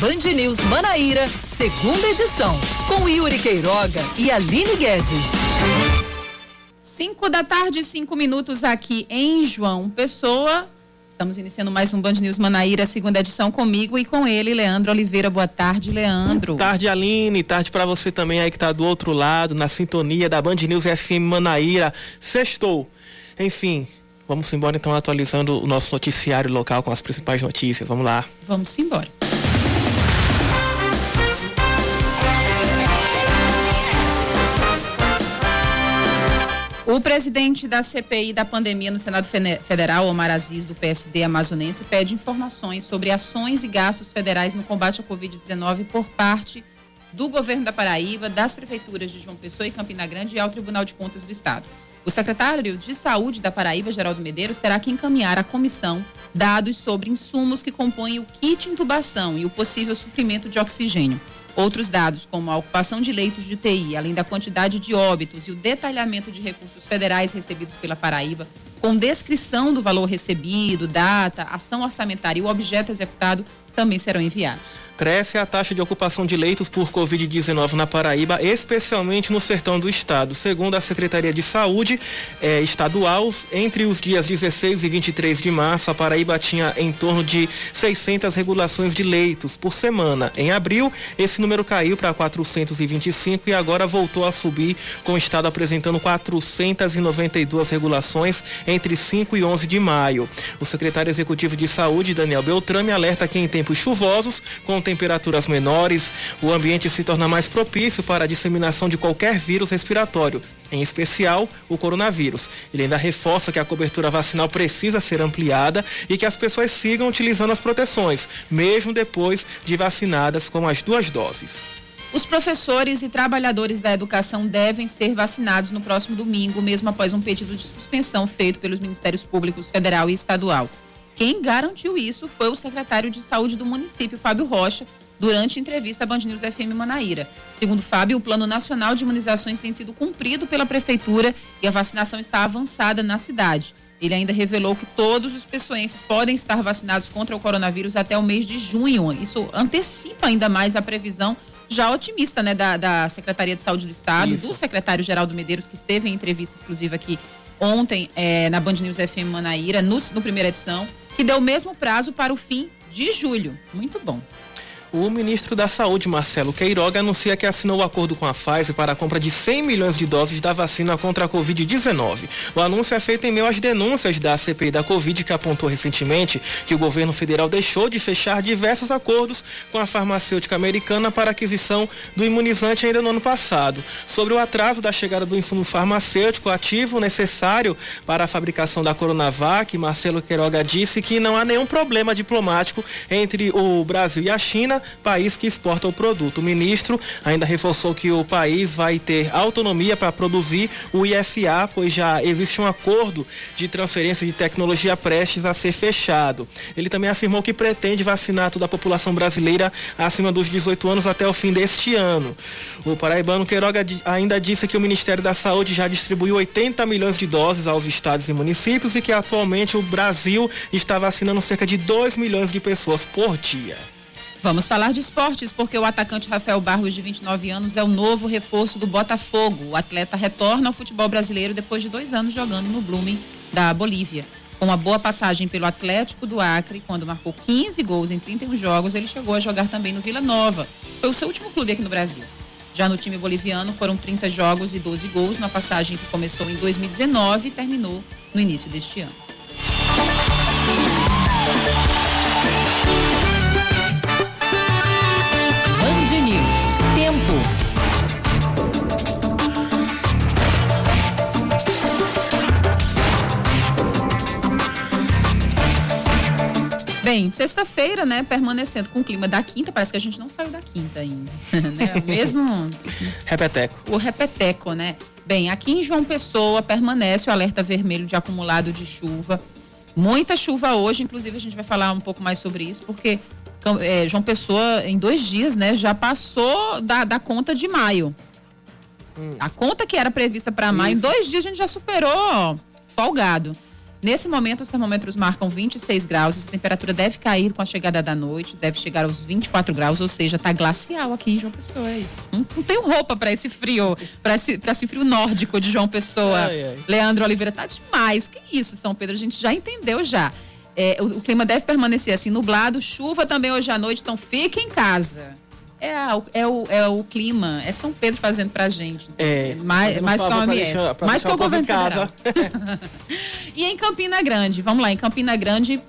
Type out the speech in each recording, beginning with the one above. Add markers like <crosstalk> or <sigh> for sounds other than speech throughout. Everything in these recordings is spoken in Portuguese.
Band News Manaíra, segunda edição, com Yuri Queiroga e Aline Guedes. 5 da tarde, cinco minutos aqui em João Pessoa. Estamos iniciando mais um Band News Manaíra, segunda edição comigo e com ele, Leandro Oliveira. Boa tarde, Leandro. Boa tarde, Aline. Tarde para você também aí que está do outro lado, na sintonia da Band News FM Manaíra. Sextou. Enfim, vamos embora então atualizando o nosso noticiário local com as principais notícias. Vamos lá. Vamos embora. O presidente da CPI da pandemia no Senado Federal, Omar Aziz, do PSD amazonense, pede informações sobre ações e gastos federais no combate à Covid-19 por parte do governo da Paraíba, das prefeituras de João Pessoa e Campina Grande e ao Tribunal de Contas do Estado. O secretário de Saúde da Paraíba, Geraldo Medeiros, terá que encaminhar à comissão dados sobre insumos que compõem o kit intubação e o possível suprimento de oxigênio. Outros dados, como a ocupação de leitos de UTI, além da quantidade de óbitos e o detalhamento de recursos federais recebidos pela Paraíba, com descrição do valor recebido, data, ação orçamentária e o objeto executado, também serão enviados cresce a taxa de ocupação de leitos por Covid-19 na Paraíba, especialmente no sertão do estado. Segundo a Secretaria de Saúde eh, Estadual, entre os dias 16 e 23 de março, a Paraíba tinha em torno de 600 regulações de leitos por semana. Em abril, esse número caiu para 425 e agora voltou a subir, com o estado apresentando 492 regulações entre 5 e 11 de maio. O secretário executivo de Saúde, Daniel Beltrame, alerta que em tempos chuvosos, com temperaturas menores, o ambiente se torna mais propício para a disseminação de qualquer vírus respiratório, em especial o coronavírus. Ele ainda reforça que a cobertura vacinal precisa ser ampliada e que as pessoas sigam utilizando as proteções, mesmo depois de vacinadas com as duas doses. Os professores e trabalhadores da educação devem ser vacinados no próximo domingo, mesmo após um pedido de suspensão feito pelos Ministérios Públicos Federal e Estadual. Quem garantiu isso foi o secretário de Saúde do município, Fábio Rocha, durante entrevista à Band News FM Manaíra. Segundo Fábio, o Plano Nacional de Imunizações tem sido cumprido pela Prefeitura e a vacinação está avançada na cidade. Ele ainda revelou que todos os pessoenses podem estar vacinados contra o coronavírus até o mês de junho. Isso antecipa ainda mais a previsão já otimista, né, da, da Secretaria de Saúde do Estado, Isso. do secretário Geraldo Medeiros, que esteve em entrevista exclusiva aqui ontem é, na Band News FM Manaíra, no, no primeira edição, que deu o mesmo prazo para o fim de julho. Muito bom. O ministro da Saúde, Marcelo Queiroga, anuncia que assinou o acordo com a Pfizer para a compra de 100 milhões de doses da vacina contra a Covid-19. O anúncio é feito em meio às denúncias da CPI da Covid, que apontou recentemente que o governo federal deixou de fechar diversos acordos com a farmacêutica americana para aquisição do imunizante ainda no ano passado. Sobre o atraso da chegada do insumo farmacêutico ativo necessário para a fabricação da Coronavac, Marcelo Queiroga disse que não há nenhum problema diplomático entre o Brasil e a China país que exporta o produto. O ministro ainda reforçou que o país vai ter autonomia para produzir o IFA, pois já existe um acordo de transferência de tecnologia prestes a ser fechado. Ele também afirmou que pretende vacinar toda a população brasileira acima dos 18 anos até o fim deste ano. O paraibano Queiroga ainda disse que o Ministério da Saúde já distribuiu 80 milhões de doses aos estados e municípios e que atualmente o Brasil está vacinando cerca de 2 milhões de pessoas por dia. Vamos falar de esportes, porque o atacante Rafael Barros, de 29 anos, é o novo reforço do Botafogo. O atleta retorna ao futebol brasileiro depois de dois anos jogando no Blooming da Bolívia. Com uma boa passagem pelo Atlético do Acre, quando marcou 15 gols em 31 jogos, ele chegou a jogar também no Vila Nova. Foi o seu último clube aqui no Brasil. Já no time boliviano foram 30 jogos e 12 gols, na passagem que começou em 2019 e terminou no início deste ano. Bem, sexta-feira, né, permanecendo com o clima da quinta, parece que a gente não saiu da quinta ainda, <laughs> né? Mesmo <laughs> repeteco. O repeteco, né? Bem, aqui em João Pessoa permanece o alerta vermelho de acumulado de chuva. Muita chuva hoje, inclusive a gente vai falar um pouco mais sobre isso, porque é, João Pessoa, em dois dias, né, já passou da, da conta de maio. Hum. A conta que era prevista para maio, em dois dias a gente já superou, ó, folgado. Nesse momento, os termômetros marcam 26 graus. A temperatura deve cair com a chegada da noite, deve chegar aos 24 graus, ou seja, tá glacial aqui em João Pessoa. Não, não tenho roupa para esse frio, para esse, esse frio nórdico de João Pessoa. Ai, ai. Leandro Oliveira, tá demais. Que isso, São Pedro? A gente já entendeu já. É, o, o, clima deve permanecer assim, nublado, chuva também hoje à noite, então fique em casa. É, a, é, o, é o clima, é São Pedro fazendo pra gente. É, mais, mais que a OMS. Mais que o governo federal. <laughs> e em Campina Grande, vamos lá, em Campina Grande,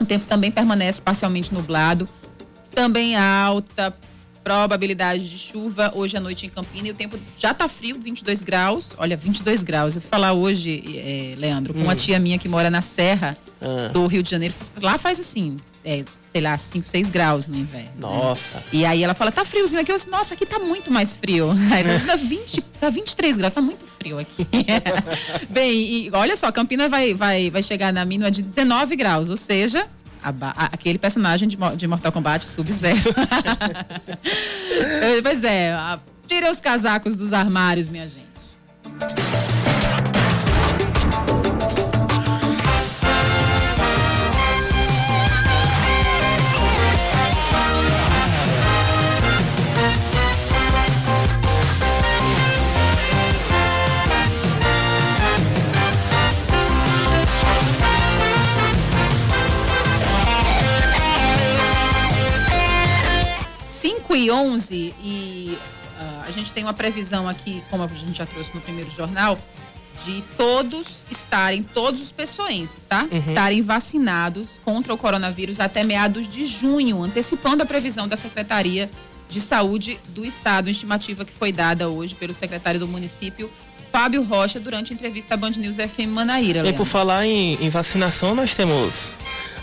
o tempo também permanece parcialmente nublado, também alta probabilidade de chuva hoje à noite em Campina e o tempo já tá frio, 22 graus. Olha, 22 graus. Eu vou falar hoje, é, Leandro, com hum. uma tia minha que mora na Serra ah. do Rio de Janeiro. Lá faz assim, é, sei lá, 5, 6 graus no inverno. Né? Nossa. Né? E aí ela fala, tá friozinho aqui. Eu disse, nossa, aqui tá muito mais frio. <laughs> Aí tá 20, tá 23 graus, tá muito frio aqui. <laughs> Bem, e olha só, Campina vai, vai, vai chegar na mínima de 19 graus, ou seja, a, aquele personagem de, de Mortal Kombat Sub-Zero. <laughs> pois é, tira os casacos dos armários, minha gente. 5 e 11 uh, a gente tem uma previsão aqui, como a gente já trouxe no primeiro jornal, de todos estarem, todos os pessoenses, tá? Uhum. Estarem vacinados contra o coronavírus até meados de junho, antecipando a previsão da Secretaria de Saúde do Estado, estimativa que foi dada hoje pelo secretário do município, Fábio Rocha, durante a entrevista à Band News FM Manaíra. E por falar em, em, vacinação, nós temos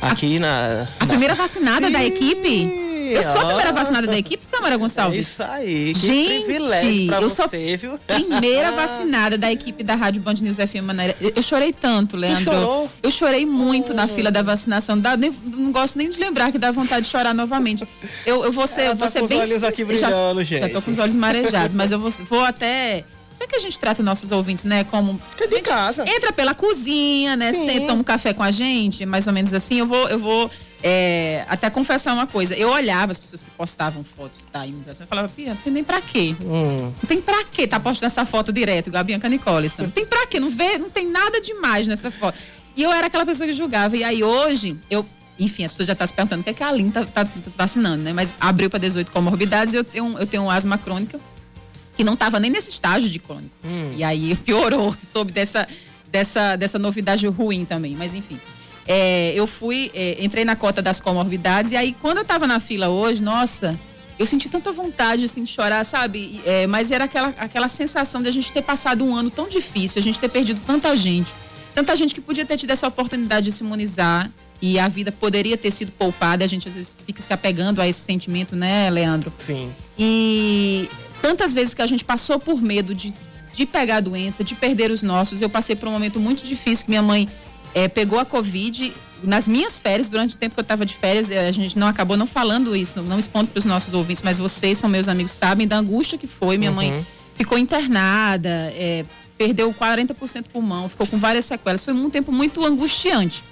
aqui a, na. A na... primeira vacinada Sim. da equipe? Eu sou a primeira vacinada da equipe, Samara Gonçalves. É isso aí, que Gente, privilégio pra eu você, sou viu? Primeira <laughs> vacinada da equipe da Rádio Band News FM Manaíra. Eu, eu chorei tanto, Leandro. chorou? Eu chorei muito oh. na fila da vacinação. Dá, nem, não gosto nem de lembrar que dá vontade de chorar novamente. Eu, eu vou ser, Ela vou tá ser com bem. Os olhos aqui brilhando, já, gente. Já tô com os olhos marejados, mas eu vou, vou até. Como é que a gente trata nossos ouvintes, né? Como. É de casa. Entra pela cozinha, né? Senta, toma um café com a gente, mais ou menos assim. Eu vou, eu vou é, até confessar uma coisa, eu olhava as pessoas que postavam fotos da imunização e falava, Pia, não tem nem pra quê? Hum. Não tem pra quê tá postando essa foto direto, igual a Bianca Nicole. Não tem pra quê? Não, vê, não tem nada demais nessa foto. E eu era aquela pessoa que julgava. E aí hoje, eu enfim, as pessoas já estão se perguntando o que é que a Aline está tá, tá se vacinando, né? Mas abriu para 18 comorbidades e eu tenho, eu tenho asma crônica que não estava nem nesse estágio de crônico. Hum. E aí <laughs> piorou, soube dessa, dessa, dessa novidade ruim também. Mas enfim. É, eu fui, é, entrei na cota das comorbidades e aí quando eu tava na fila hoje, nossa, eu senti tanta vontade assim, de chorar, sabe? É, mas era aquela, aquela sensação de a gente ter passado um ano tão difícil, a gente ter perdido tanta gente, tanta gente que podia ter tido essa oportunidade de se imunizar e a vida poderia ter sido poupada. A gente às vezes fica se apegando a esse sentimento, né, Leandro? Sim. E tantas vezes que a gente passou por medo de, de pegar a doença, de perder os nossos. Eu passei por um momento muito difícil que minha mãe é, pegou a Covid nas minhas férias, durante o tempo que eu estava de férias, a gente não acabou não falando isso, não expondo para os nossos ouvintes, mas vocês são meus amigos, sabem da angústia que foi. Minha uhum. mãe ficou internada, é, perdeu 40% pulmão, ficou com várias sequelas. Foi um tempo muito angustiante.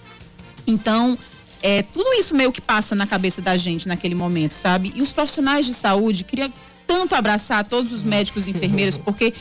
Então, é, tudo isso meio que passa na cabeça da gente naquele momento, sabe? E os profissionais de saúde, queria tanto abraçar todos os médicos e enfermeiros, <laughs> porque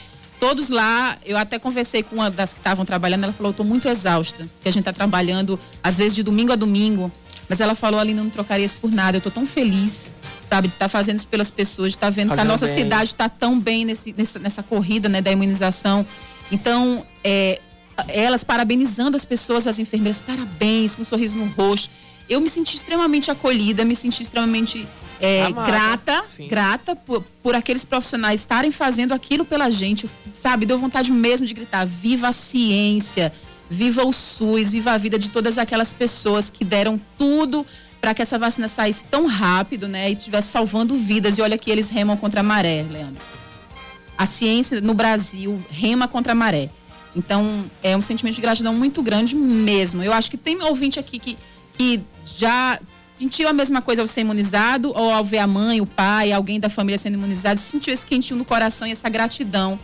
todos lá, eu até conversei com uma das que estavam trabalhando, ela falou, eu tô muito exausta, que a gente tá trabalhando, às vezes, de domingo a domingo, mas ela falou, ali não trocaria isso por nada, eu tô tão feliz, sabe, de estar tá fazendo isso pelas pessoas, de estar tá vendo que a nossa bem. cidade está tão bem nesse, nessa, nessa corrida, né, da imunização. Então, é, elas parabenizando as pessoas, as enfermeiras, parabéns, com um sorriso no rosto. Eu me senti extremamente acolhida, me senti extremamente é, grata, sim. grata por, por aqueles profissionais estarem fazendo aquilo pela gente, sabe? Deu vontade mesmo de gritar: viva a ciência, viva o SUS, viva a vida de todas aquelas pessoas que deram tudo para que essa vacina saísse tão rápido, né? E estivesse salvando vidas. E olha que eles remam contra a maré, Leandro. A ciência no Brasil rema contra a maré. Então, é um sentimento de gratidão muito grande mesmo. Eu acho que tem ouvinte aqui que, que já sentiu a mesma coisa ao ser imunizado ou ao ver a mãe, o pai, alguém da família sendo imunizado, sentiu esse quentinho no coração e essa gratidão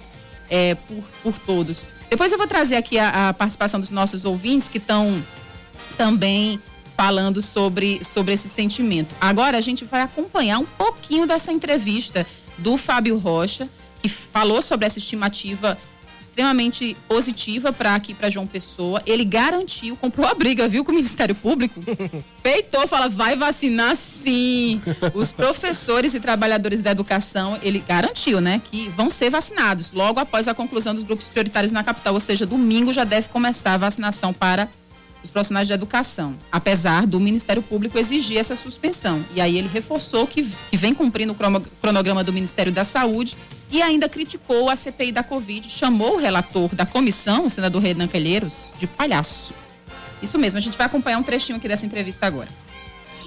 é, por, por todos. Depois eu vou trazer aqui a, a participação dos nossos ouvintes que estão também falando sobre, sobre esse sentimento. Agora a gente vai acompanhar um pouquinho dessa entrevista do Fábio Rocha, que falou sobre essa estimativa extremamente positiva para aqui para João Pessoa. Ele garantiu, comprou a briga, viu, com o Ministério Público. <laughs> Peitou, fala, vai vacinar sim. Os professores e trabalhadores da educação, ele garantiu, né, que vão ser vacinados logo após a conclusão dos grupos prioritários na capital, ou seja, domingo já deve começar a vacinação para os profissionais de educação, apesar do Ministério Público exigir essa suspensão. E aí ele reforçou que, que vem cumprindo o cronograma do Ministério da Saúde e ainda criticou a CPI da Covid, chamou o relator da comissão, o senador Renan Calheiros, de palhaço. Isso mesmo, a gente vai acompanhar um trechinho aqui dessa entrevista agora.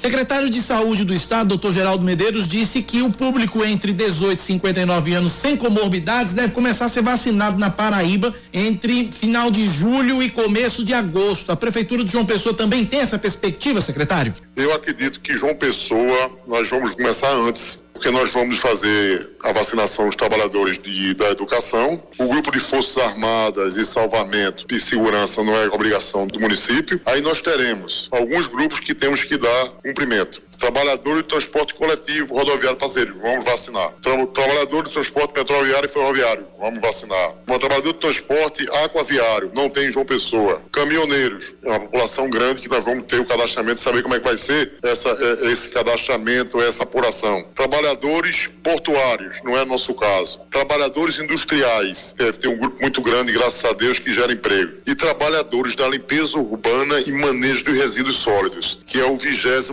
Secretário de Saúde do Estado, doutor Geraldo Medeiros, disse que o público entre 18 e 59 anos sem comorbidades deve começar a ser vacinado na Paraíba entre final de julho e começo de agosto. A Prefeitura de João Pessoa também tem essa perspectiva, secretário? Eu acredito que João Pessoa, nós vamos começar antes porque nós vamos fazer a vacinação dos trabalhadores de, da educação. O grupo de Forças Armadas e Salvamento e Segurança não é obrigação do município. Aí nós teremos alguns grupos que temos que dar cumprimento. Trabalhador de transporte coletivo, rodoviário parceiro, vamos vacinar. Tra trabalhador de transporte metroviário e ferroviário, vamos vacinar. Um trabalhador de transporte aquaviário, não tem João Pessoa. Caminhoneiros, é uma população grande que nós vamos ter o cadastramento, saber como é que vai ser essa, é, esse cadastramento, essa apuração. Trabalhadores portuários, não é nosso caso. Trabalhadores industriais, é, tem um grupo muito grande, graças a Deus, que gera emprego. E trabalhadores da limpeza urbana e manejo de resíduos sólidos, que é o 27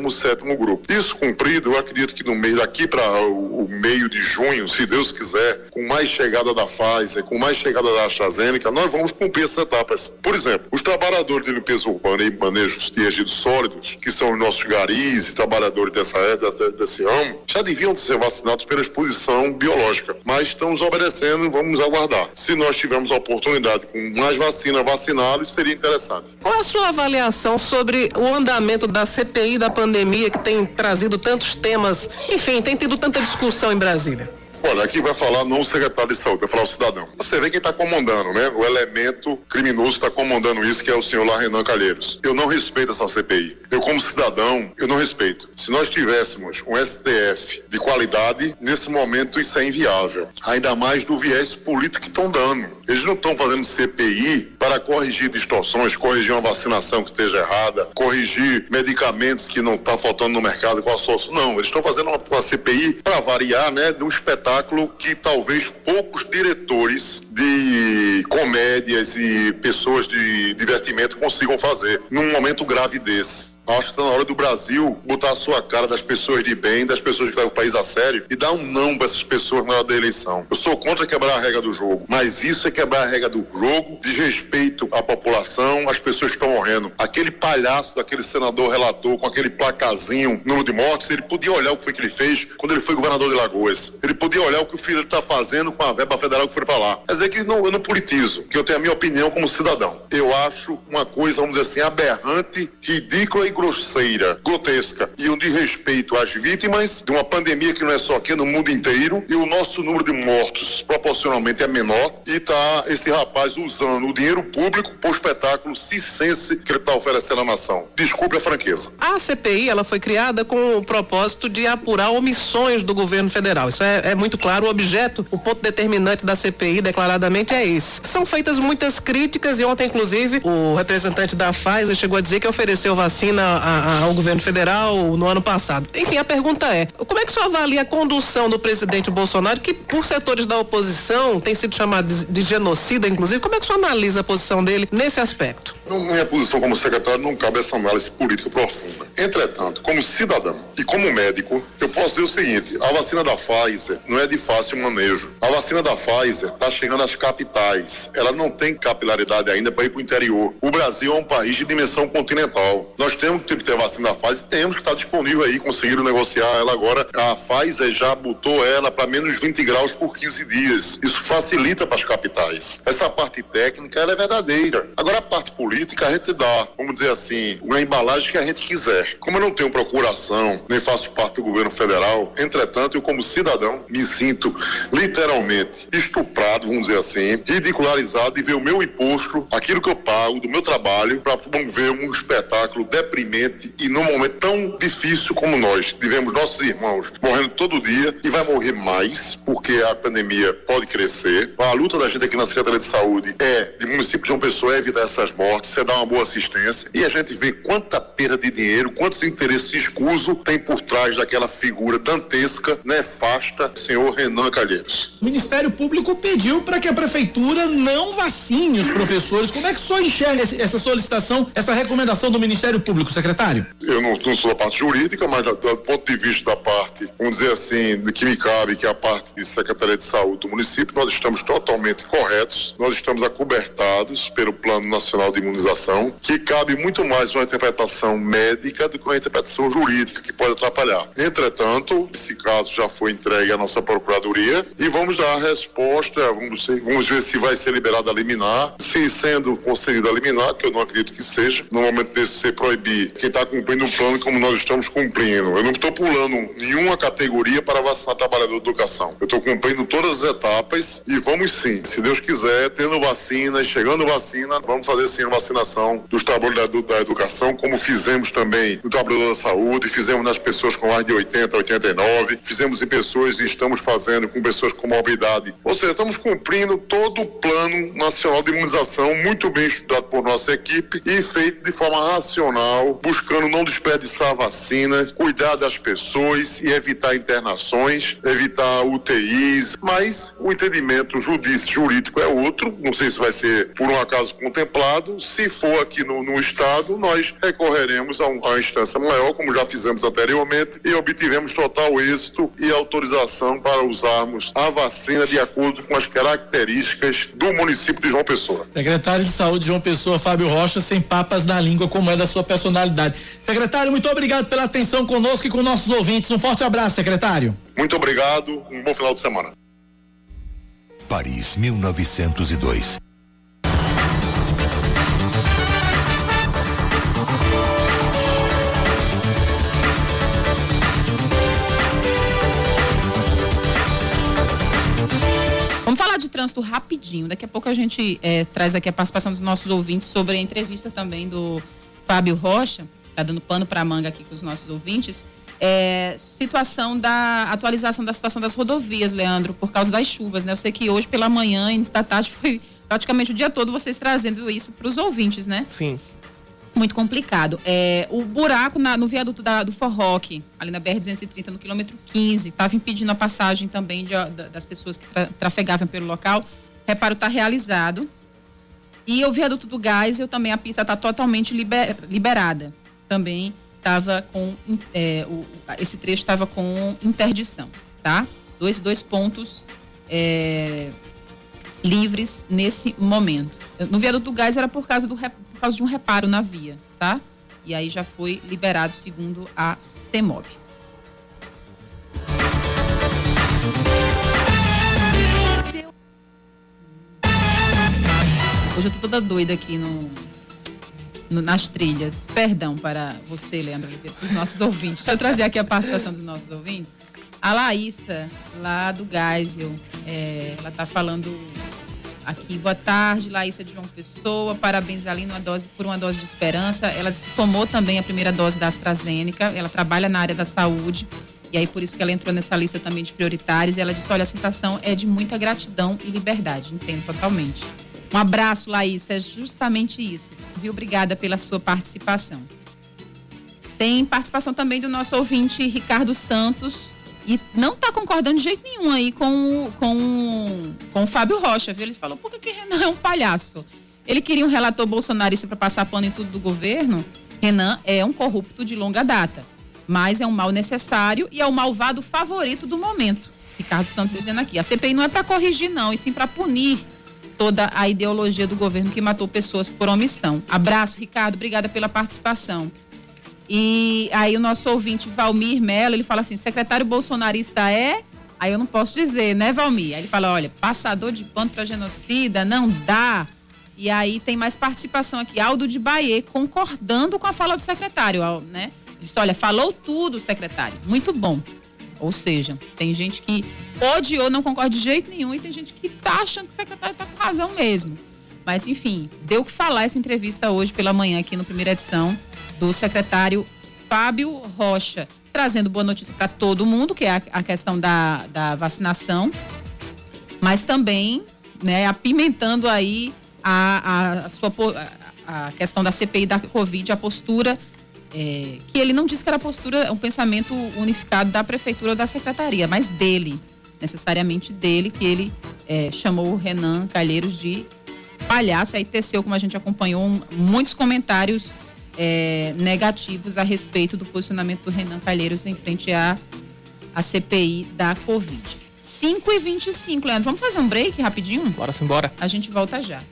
grupo. Isso cumprido, eu acredito que no mês daqui para o, o, meio de junho, se Deus quiser, com mais chegada da Pfizer, com mais chegada da AstraZeneca, nós vamos cumprir essas etapas. Por exemplo, os trabalhadores de limpeza urbana e manejo de resíduos sólidos, que são os nossos garis e trabalhadores dessa, dessa, desse ramo, já deviam ser vacinados pela exposição biológica. Mas estamos obedecendo e vamos aguardar. Se nós tivermos a oportunidade com mais vacina vacinados, seria interessante. Qual é a sua avaliação sobre o andamento da CPI da pandemia que tem trazido tantos temas, enfim, tem tido tanta discussão em Brasília? Olha, aqui vai falar não o secretário de saúde, vai falar o cidadão. Você vê quem está comandando, né? O elemento criminoso está comandando isso, que é o senhor lá Renan Calheiros. Eu não respeito essa CPI. Eu, como cidadão, eu não respeito. Se nós tivéssemos um STF de qualidade, nesse momento isso é inviável. Ainda mais do viés político que estão dando. Eles não estão fazendo CPI para corrigir distorções, corrigir uma vacinação que esteja errada, corrigir medicamentos que não estão tá faltando no mercado com a solução. Não, eles estão fazendo uma, uma CPI para variar, né, um espetáculo espetáculo que talvez poucos diretores de comédias e pessoas de divertimento consigam fazer num momento grave desse. Acho que está na hora do Brasil botar a sua cara das pessoas de bem, das pessoas que levam o país a sério e dar um não para essas pessoas na hora da eleição. Eu sou contra quebrar a regra do jogo, mas isso é quebrar a regra do jogo, de respeito à população, às pessoas que estão morrendo. Aquele palhaço daquele senador relator com aquele placazinho, número de mortes, ele podia olhar o que foi que ele fez quando ele foi governador de Lagoas. Ele podia olhar o que o filho está fazendo com a verba federal que foi para lá. Quer dizer que não, eu não politizo, que eu tenho a minha opinião como cidadão. Eu acho uma coisa, vamos dizer assim, aberrante, ridícula e grosseira, grotesca e o de respeito às vítimas de uma pandemia que não é só aqui, no mundo inteiro, e o nosso número de mortos proporcionalmente é menor, e tá esse rapaz usando o dinheiro público para o espetáculo cicense que ele está oferecendo à nação. Desculpe a franqueza. A CPI ela foi criada com o propósito de apurar omissões do governo federal. Isso é, é muito claro. O objeto, o ponto determinante da CPI, declaradamente, é esse. São feitas muitas críticas e ontem, inclusive, o representante da Pfizer chegou a dizer que ofereceu vacina a, ao governo federal no ano passado. Enfim, a pergunta é: como é que o senhor avalia a condução do presidente Bolsonaro, que por setores da oposição tem sido chamado de, de genocida, inclusive? Como é que o senhor analisa a posição dele nesse aspecto? Minha posição como secretário não cabe essa análise política profunda. Entretanto, como cidadão e como médico, eu posso dizer o seguinte: a vacina da Pfizer não é de fácil manejo. A vacina da Pfizer está chegando às capitais. Ela não tem capilaridade ainda para ir para o interior. O Brasil é um país de dimensão continental. Nós temos que ter vacina da Pfizer, temos que estar disponível aí, conseguiram negociar ela agora. A Pfizer já botou ela para menos 20 graus por 15 dias. Isso facilita para as capitais. Essa parte técnica ela é verdadeira. Agora a parte política a gente dá, vamos dizer assim, uma embalagem que a gente quiser. Como eu não tenho procuração, nem faço parte do governo federal, entretanto, eu como cidadão me sinto literalmente estuprado, vamos dizer assim, ridicularizado de ver o meu imposto, aquilo que eu pago do meu trabalho, para ver um espetáculo deprimente e num momento tão difícil como nós. Tivemos nossos irmãos morrendo todo dia e vai morrer mais, porque a pandemia pode crescer. A luta da gente aqui na Secretaria de Saúde é, de município de João Pessoa, é evitar essas mortes, é dar uma boa assistência e a gente vê quanta perda de dinheiro, quantos interesses escusos tem por trás daquela figura dantesca, nefasta, senhor Renan Calheiros. O Ministério Público pediu para que a Prefeitura não vacine os professores. Como é que senhor enxerga essa solicitação, essa recomendação do Ministério Público, secretário? Eu não, não sou da parte jurídica, mas do, do ponto de vista da parte, vamos dizer assim, que me cabe, que é a parte de Secretaria de Saúde do município, nós estamos totalmente corretos, nós estamos acobertados pelo Plano Nacional de Imunização, que cabe muito mais uma interpretação médica do que uma interpretação jurídica, que pode atrapalhar. Entretanto, esse caso já foi entregue à nossa Procuradoria e vamos dar a resposta, vamos, vamos ver se vai ser liberada a liminar, se sendo concedida a liminar, que eu não acredito que seja, no momento desse ser quem está cumprindo o plano como nós estamos cumprindo. Eu não estou pulando nenhuma categoria para vacinar trabalhador de educação. Eu estou cumprindo todas as etapas e vamos sim, se Deus quiser, tendo vacina, chegando vacina, vamos fazer sim a vacinação dos trabalhadores da educação, como fizemos também no trabalhador da saúde, fizemos nas pessoas com mais de 80, 89, fizemos em pessoas e estamos fazendo com pessoas com mobilidade. Ou seja, estamos cumprindo todo o plano nacional de imunização, muito bem estudado por nossa equipe e feito de forma racional, buscando não desperdiçar vacina, cuidar das pessoas e evitar internações, evitar UTIs, mas o entendimento judici, jurídico é outro, não sei se vai ser por um acaso contemplado, se for aqui no, no estado, nós recorreremos a, a uma instância maior, como já fizemos anteriormente, e obtivemos total êxito e autorização para usarmos a vacina de acordo com as características do município de João Pessoa. Secretário de Saúde João Pessoa, Fábio Rocha, sem papas na língua, como é da sua personalidade. Secretário, muito obrigado pela atenção conosco e com nossos ouvintes. Um forte abraço, secretário. Muito obrigado, um bom final de semana. Paris, 1902. Vamos falar de trânsito rapidinho. Daqui a pouco a gente é, traz aqui a participação dos nossos ouvintes sobre a entrevista também do Fábio Rocha. Tá dando pano para manga aqui com os nossos ouvintes. É, situação da atualização da situação das rodovias, Leandro, por causa das chuvas, né? Eu sei que hoje pela manhã, início da tarde, <laughs> foi praticamente o dia todo vocês trazendo isso para os ouvintes, né? Sim. Muito complicado. É, o buraco na, no viaduto da, do Forroque, ali na BR-230, no quilômetro 15, estava impedindo a passagem também de, das pessoas que tra, trafegavam pelo local. Reparo está realizado. E o viaduto do gás, eu também, a pista está totalmente liber, liberada. Também estava com. É, o, esse trecho estava com interdição, tá? Dois, dois pontos é, livres nesse momento. No viaduto do gás era por causa do, por causa de um reparo na via, tá? E aí já foi liberado segundo a CEMOB. Hoje eu tô toda doida aqui no, no, nas trilhas. Perdão para você, Leandro Oliveira, para os nossos ouvintes. Deixa eu trazer aqui a participação dos nossos ouvintes. A Laísa, lá do Geisel, é, ela tá falando aqui. Boa tarde, Laísa de João Pessoa. Parabéns, Aline, uma dose, por uma dose de esperança. Ela disse que tomou também a primeira dose da AstraZeneca. Ela trabalha na área da saúde. E aí, por isso que ela entrou nessa lista também de prioritários. E ela disse: olha, a sensação é de muita gratidão e liberdade. Entendo totalmente. Um abraço, Laísa. É justamente isso. Viu? Obrigada pela sua participação. Tem participação também do nosso ouvinte Ricardo Santos e não está concordando de jeito nenhum aí com, com, com o Fábio Rocha, viu? Ele falou, por que, que Renan é um palhaço? Ele queria um relator bolsonarista para passar pano em tudo do governo. Renan é um corrupto de longa data, mas é um mal necessário e é o malvado favorito do momento. Ricardo Santos dizendo aqui, a CPI não é para corrigir não, e sim para punir toda a ideologia do governo que matou pessoas por omissão. Abraço, Ricardo, obrigada pela participação. E aí o nosso ouvinte Valmir Mello, ele fala assim: secretário bolsonarista é. Aí eu não posso dizer, né, Valmir? Aí ele fala: olha, passador de pano para genocida, não dá. E aí tem mais participação aqui. Aldo de Bahia concordando com a fala do secretário, né? Disse, olha, falou tudo, secretário. Muito bom. Ou seja, tem gente que odiou, não concorda de jeito nenhum, e tem gente que tá achando que o secretário tá com razão mesmo. Mas, enfim, deu que falar essa entrevista hoje pela manhã aqui no primeira edição do secretário Fábio Rocha, trazendo boa notícia para todo mundo, que é a, a questão da, da vacinação, mas também né, apimentando aí a, a, a sua a questão da CPI da Covid, a postura é, que ele não disse que era postura, um pensamento unificado da prefeitura ou da secretaria, mas dele, necessariamente dele, que ele é, chamou o Renan Calheiros de palhaço. Aí teceu, como a gente acompanhou, um, muitos comentários é, negativos a respeito do posicionamento do Renan Calheiros em frente à, à CPI da Covid. 5 e 25 Leandro. Vamos fazer um break rapidinho? Bora embora. A gente volta já.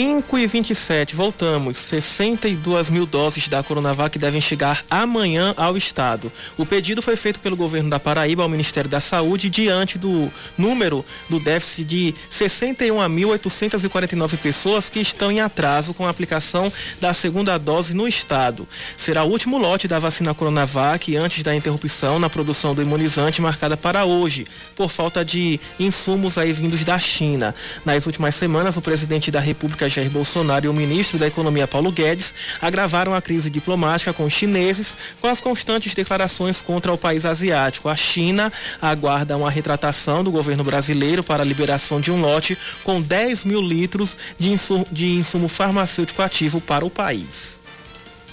5 e 27, voltamos. 62 mil doses da Coronavac devem chegar amanhã ao Estado. O pedido foi feito pelo governo da Paraíba ao Ministério da Saúde diante do número do déficit de 61.849 pessoas que estão em atraso com a aplicação da segunda dose no Estado. Será o último lote da vacina Coronavac antes da interrupção na produção do imunizante marcada para hoje, por falta de insumos aí vindos da China. Nas últimas semanas, o presidente da República Jair Bolsonaro e o ministro da Economia Paulo Guedes agravaram a crise diplomática com os chineses com as constantes declarações contra o país asiático. A China aguarda uma retratação do governo brasileiro para a liberação de um lote com 10 mil litros de insumo, de insumo farmacêutico ativo para o país.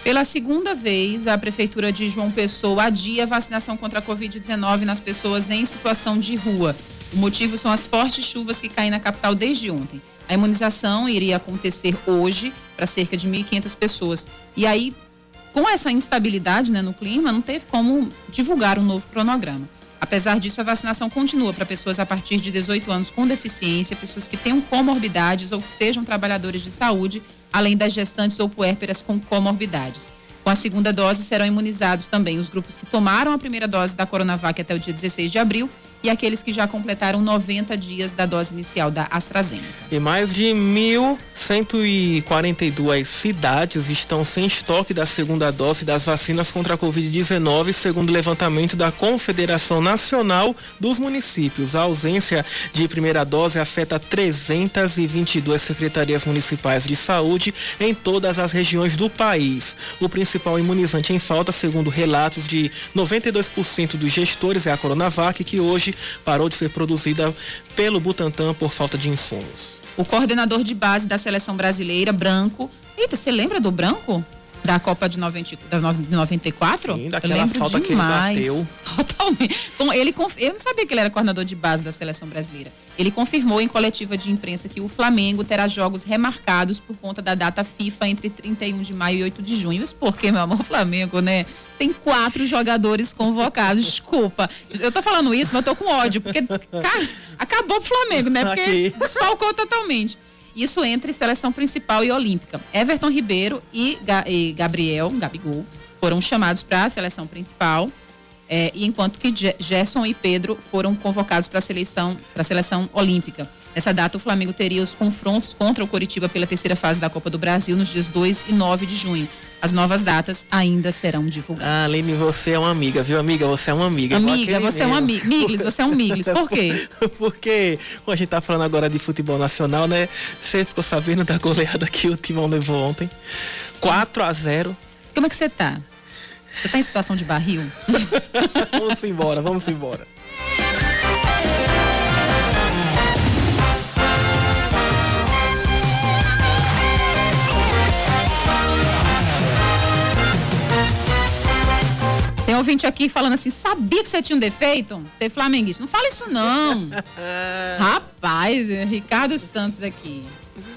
Pela segunda vez, a Prefeitura de João Pessoa adia a vacinação contra a Covid-19 nas pessoas em situação de rua. O motivo são as fortes chuvas que caem na capital desde ontem. A imunização iria acontecer hoje para cerca de 1.500 pessoas. E aí, com essa instabilidade né, no clima, não teve como divulgar um novo cronograma. Apesar disso, a vacinação continua para pessoas a partir de 18 anos com deficiência, pessoas que tenham comorbidades ou que sejam trabalhadores de saúde, além das gestantes ou puérperas com comorbidades. Com a segunda dose serão imunizados também os grupos que tomaram a primeira dose da Coronavac até o dia 16 de abril e aqueles que já completaram 90 dias da dose inicial da AstraZeneca. E mais de 1.142 cidades estão sem estoque da segunda dose das vacinas contra a Covid-19, segundo o levantamento da Confederação Nacional dos Municípios. A ausência de primeira dose afeta 322 secretarias municipais de saúde em todas as regiões do país. O principal imunizante em falta, segundo relatos de 92% dos gestores, é a Coronavac, que hoje hoje parou de ser produzida pelo Butantan por falta de insumos. O coordenador de base da seleção brasileira, Branco. Eita, você lembra do Branco? Da Copa de, 90, da 94? Sim, daquela eu lembro falta demais. que ele bateu. <laughs> Totalmente. ele, eu não sabia que ele era coordenador de base da seleção brasileira. Ele confirmou em coletiva de imprensa que o Flamengo terá jogos remarcados por conta da data FIFA entre 31 de maio e 8 de junho. Isso porque, meu amor, o <laughs> Flamengo, né? Tem quatro jogadores convocados. <laughs> Desculpa. Eu tô falando isso, mas eu tô com ódio, porque cara, acabou pro Flamengo, né? Porque desfalcou totalmente. Isso entre seleção principal e olímpica. Everton Ribeiro e, Gabriel, Gabigol, foram chamados para a seleção principal. É, enquanto que Gerson e Pedro foram convocados para a seleção, seleção olímpica. Nessa data, o Flamengo teria os confrontos contra o Coritiba pela terceira fase da Copa do Brasil nos dias 2 e 9 de junho. As novas datas ainda serão divulgadas. Ah, Aline, você é uma amiga, viu, amiga? Você é uma amiga. Amiga, você mesmo. é uma amiga. Miglis, você é um Miglis. Por quê? <laughs> Porque, como a gente tá falando agora de futebol nacional, né? Você ficou sabendo da goleada que o Timão levou ontem? 4 a 0 Como é que você tá? Você tá em situação de barril? <laughs> vamos embora, vamos embora. Ouvinte aqui falando assim: sabia que você tinha um defeito? Você é flamenguista. Não fala isso, não. <laughs> Rapaz, Ricardo Santos aqui.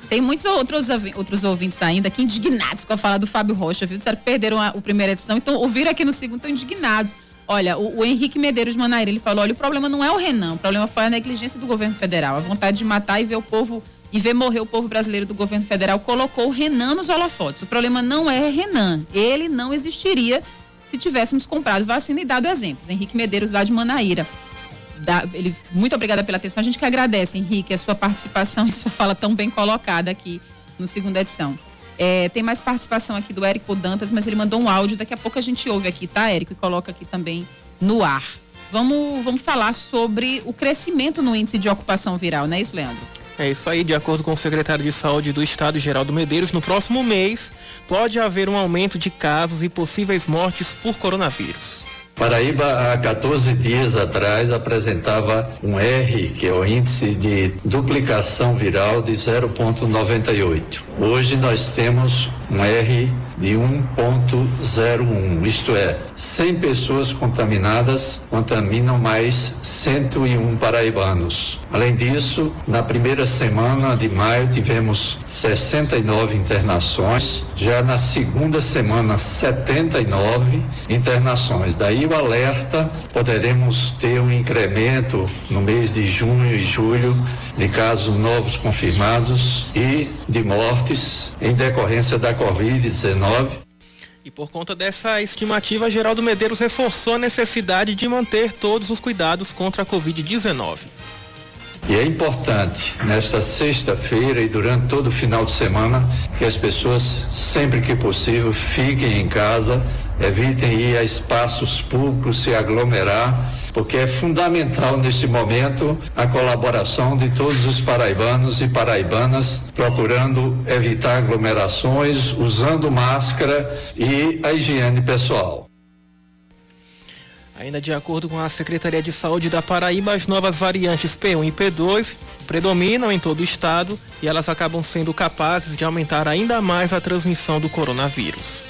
Tem muitos outros, outros ouvintes ainda aqui indignados com a fala do Fábio Rocha, viu? Disseram que perderam a, a primeira edição, então ouviram aqui no segundo, estão indignados. Olha, o, o, Henrique Medeiros de Manaíra, ele falou, olha, o problema não é o Renan, o problema foi a negligência do governo federal, a vontade de matar e ver o povo e ver morrer o povo brasileiro do governo federal colocou o Renan nos holofotes. O problema não é Renan. Ele não existiria se tivéssemos comprado vacina e dado exemplos. Henrique Medeiros, lá de Manaíra. Da, ele, muito obrigada pela atenção. A gente que agradece, Henrique, a sua participação <laughs> e sua fala tão bem colocada aqui no segunda edição. É, tem mais participação aqui do Érico Dantas, mas ele mandou um áudio. Daqui a pouco a gente ouve aqui, tá, Érico? E coloca aqui também no ar. Vamos, vamos falar sobre o crescimento no índice de ocupação viral, não é isso, Leandro? É isso aí, de acordo com o secretário de Saúde do Estado, Geraldo Medeiros, no próximo mês pode haver um aumento de casos e possíveis mortes por coronavírus. Paraíba, há 14 dias atrás, apresentava um R, que é o índice de duplicação viral, de 0,98. Hoje nós temos um R de 1,01, isto é, 100 pessoas contaminadas contaminam mais 101 paraibanos. Além disso, na primeira semana de maio tivemos 69 internações, já na segunda semana 79 internações. Daí alerta, poderemos ter um incremento no mês de junho e julho de casos novos confirmados e de mortes em decorrência da Covid-19. E por conta dessa estimativa, Geraldo Medeiros reforçou a necessidade de manter todos os cuidados contra a Covid-19. E é importante, nesta sexta-feira e durante todo o final de semana, que as pessoas, sempre que possível, fiquem em casa, evitem ir a espaços públicos, se aglomerar, porque é fundamental neste momento a colaboração de todos os paraibanos e paraibanas, procurando evitar aglomerações, usando máscara e a higiene pessoal. Ainda de acordo com a Secretaria de Saúde da Paraíba, as novas variantes P1 e P2 predominam em todo o estado e elas acabam sendo capazes de aumentar ainda mais a transmissão do coronavírus.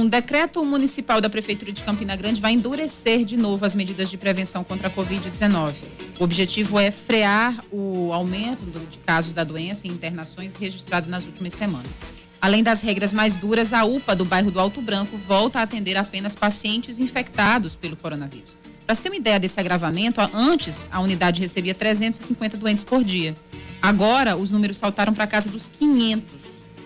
Um decreto municipal da Prefeitura de Campina Grande vai endurecer de novo as medidas de prevenção contra a Covid-19. O objetivo é frear o aumento de casos da doença e internações registrados nas últimas semanas. Além das regras mais duras, a UPA do bairro do Alto Branco volta a atender apenas pacientes infectados pelo coronavírus. Para você ter uma ideia desse agravamento, antes a unidade recebia 350 doentes por dia. Agora, os números saltaram para casa dos 500.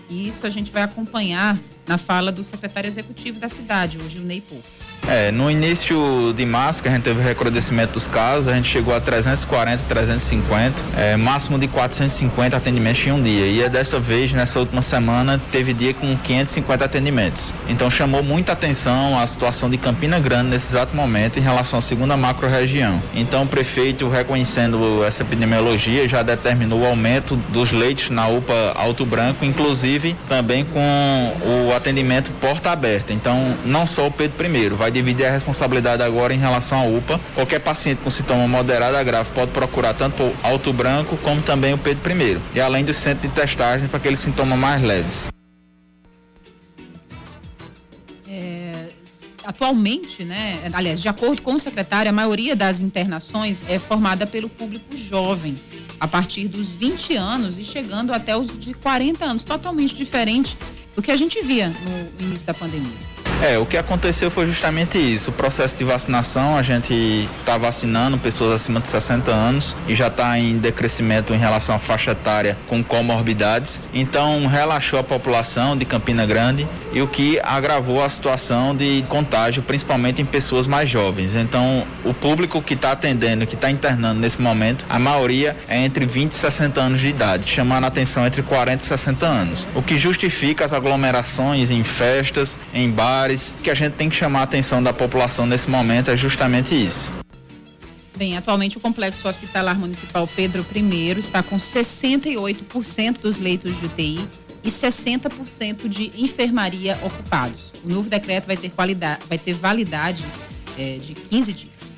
E isso a gente vai acompanhar na fala do secretário executivo da cidade, o Gilney Porto. É, no início de março, que a gente teve recrudescimento dos casos, a gente chegou a 340, 350, é, máximo de 450 atendimentos em um dia. E é dessa vez, nessa última semana, teve dia com 550 atendimentos. Então chamou muita atenção a situação de Campina Grande nesse exato momento em relação à segunda macro-região. Então o prefeito, reconhecendo essa epidemiologia, já determinou o aumento dos leitos na UPA Alto Branco, inclusive também com o atendimento porta aberta. Então, não só o Pedro I, vai dividir a responsabilidade agora em relação à UPA. Qualquer paciente com sintoma moderado a grave pode procurar tanto o Alto Branco como também o Pedro I. E além do centro de testagem para aqueles sintomas mais leves. É, atualmente, né, aliás, de acordo com o secretário, a maioria das internações é formada pelo público jovem, a partir dos 20 anos e chegando até os de 40 anos, totalmente diferente do que a gente via no início da pandemia. É, o que aconteceu foi justamente isso. O processo de vacinação, a gente está vacinando pessoas acima de 60 anos e já está em decrescimento em relação à faixa etária com comorbidades. Então, relaxou a população de Campina Grande e o que agravou a situação de contágio, principalmente em pessoas mais jovens. Então, o público que está atendendo, que está internando nesse momento, a maioria é entre 20 e 60 anos de idade, chamando a atenção entre 40 e 60 anos. O que justifica as em festas, em bares que a gente tem que chamar a atenção da população nesse momento é justamente isso. Bem, atualmente o Complexo Hospitalar Municipal Pedro I está com 68% dos leitos de UTI e 60% de enfermaria ocupados. O novo decreto vai ter, qualidade, vai ter validade é, de 15 dias.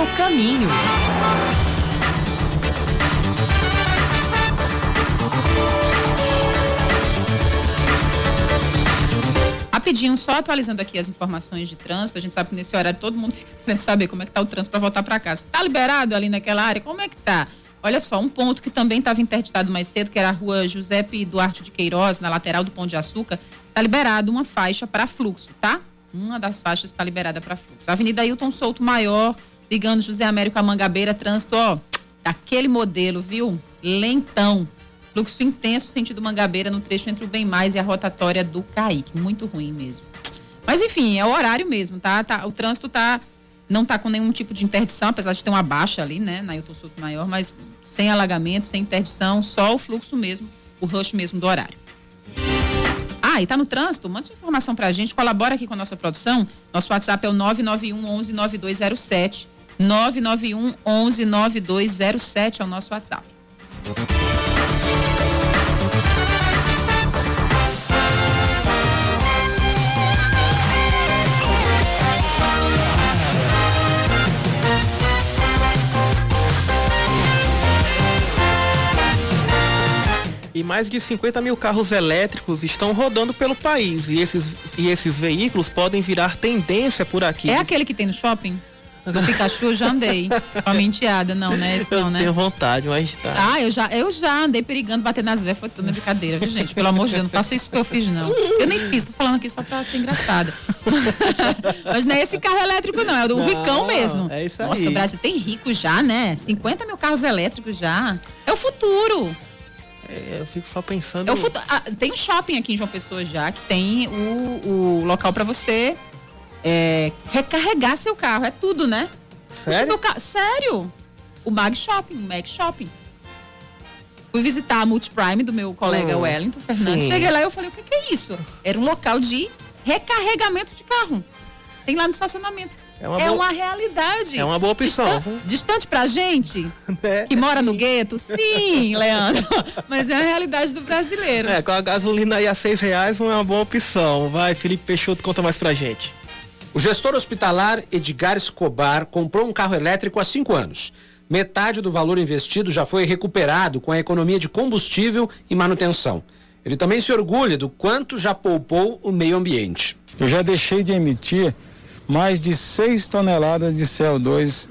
seu caminho. Rapidinho, só atualizando aqui as informações de trânsito. A gente sabe que nesse horário todo mundo <laughs> fica querendo saber como é que tá o trânsito para voltar para casa. Tá liberado ali naquela área? Como é que tá? Olha só, um ponto que também estava interditado mais cedo, que era a rua Giuseppe Duarte de Queiroz, na lateral do Pão de Açúcar, tá liberado uma faixa para fluxo, tá? Uma das faixas está liberada para fluxo. A Avenida Hilton Souto Maior, ligando José Américo a Mangabeira, trânsito, ó, daquele modelo, viu? Lentão. Fluxo intenso sentido Mangabeira no trecho entre o Bem Mais e a rotatória do Caíque. Muito ruim mesmo. Mas enfim, é o horário mesmo, tá? tá o trânsito tá não tá com nenhum tipo de interdição, apesar de ter uma baixa ali, né, na Hilton Souto Maior, mas sem alagamento, sem interdição, só o fluxo mesmo, o rush mesmo do horário. Ah, e tá no trânsito? Manda sua informação pra gente, colabora aqui com a nossa produção. Nosso WhatsApp é o 991 11 9207. 991 11 9207 é o nosso WhatsApp. E mais de 50 mil carros elétricos estão rodando pelo país. E esses, e esses veículos podem virar tendência por aqui. É aquele que tem no shopping? Do Pikachu já andei. <laughs> Com a menteada, não, né? Esse eu não, né? tenho vontade, mas tá. Ah, eu já, eu já andei perigando bater nas velhas, foi tudo na brincadeira, viu, gente? Pelo amor de Deus, não faça isso que eu fiz, não. Eu nem fiz, tô falando aqui só pra ser engraçada. <laughs> mas não é esse carro elétrico, não, é o do Não, ricão mesmo. é isso aí. Nossa, o Brasil tem rico já, né? 50 mil carros elétricos já. É o futuro. É, eu fico só pensando. É o futuro. Ah, tem um shopping aqui em João Pessoa já que tem o, o local pra você é, recarregar seu carro. É tudo, né? Sério? Sério? O Mag Shopping, o Mag Shopping. Fui visitar a Multiprime do meu colega Hum, Wellington Fernandes. sim. Cheguei lá e eu falei, o que, que é isso? Era um local de recarregamento de carro. Tem lá no estacionamento. É uma é boa- uma realidade. É uma boa opção. Distan- distante pra gente, <laughs> É. que mora no gueto, sim, <laughs> Leandro. Mas é a realidade do brasileiro. É, com a gasolina aí a seis reais, uma boa opção. Vai, Felipe Peixoto, conta mais pra gente. O gestor hospitalar Edgar Escobar comprou um carro elétrico há cinco anos. Metade do valor investido já foi recuperado com a economia de combustível e manutenção. Ele também se orgulha do quanto já poupou o meio ambiente. Eu já deixei de emitir mais de 6 toneladas de CO2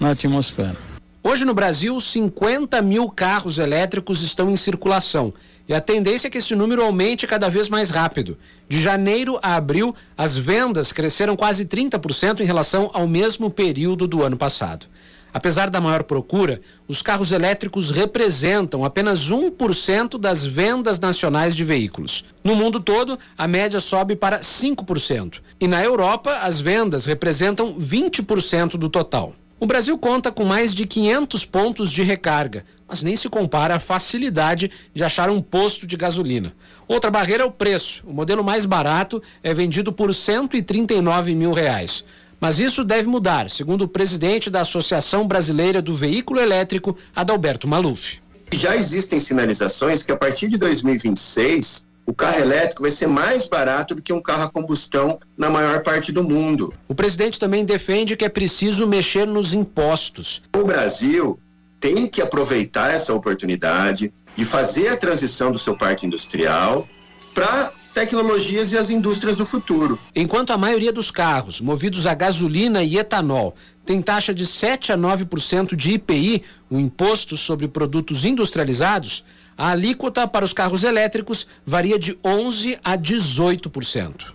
na atmosfera. Hoje no Brasil, 50 mil carros elétricos estão em circulação. E a tendência é que esse número aumente cada vez mais rápido. De janeiro a abril, as vendas cresceram quase 30% em relação ao mesmo período do ano passado. Apesar da maior procura, os carros elétricos representam apenas 1% das vendas nacionais de veículos. No mundo todo, a média sobe para 5%. E na Europa, as vendas representam 20% do total. O Brasil conta com mais de 500 pontos de recarga, mas nem se compara à facilidade de achar um posto de gasolina. Outra barreira é o preço. O modelo mais barato é vendido por 139 mil reais. Mas isso deve mudar, segundo o presidente da Associação Brasileira do Veículo Elétrico, Adalberto Maluf. Já existem sinalizações que a partir de 2026 o carro elétrico vai ser mais barato do que um carro a combustão na maior parte do mundo. O presidente também defende que é preciso mexer nos impostos. O Brasil tem que aproveitar essa oportunidade de fazer a transição do seu parque industrial para tecnologias e as indústrias do futuro. Enquanto a maioria dos carros movidos a gasolina e etanol tem taxa de 7 a 9% de IPI, o imposto sobre produtos industrializados, a alíquota para os carros elétricos varia de 11 a 18%.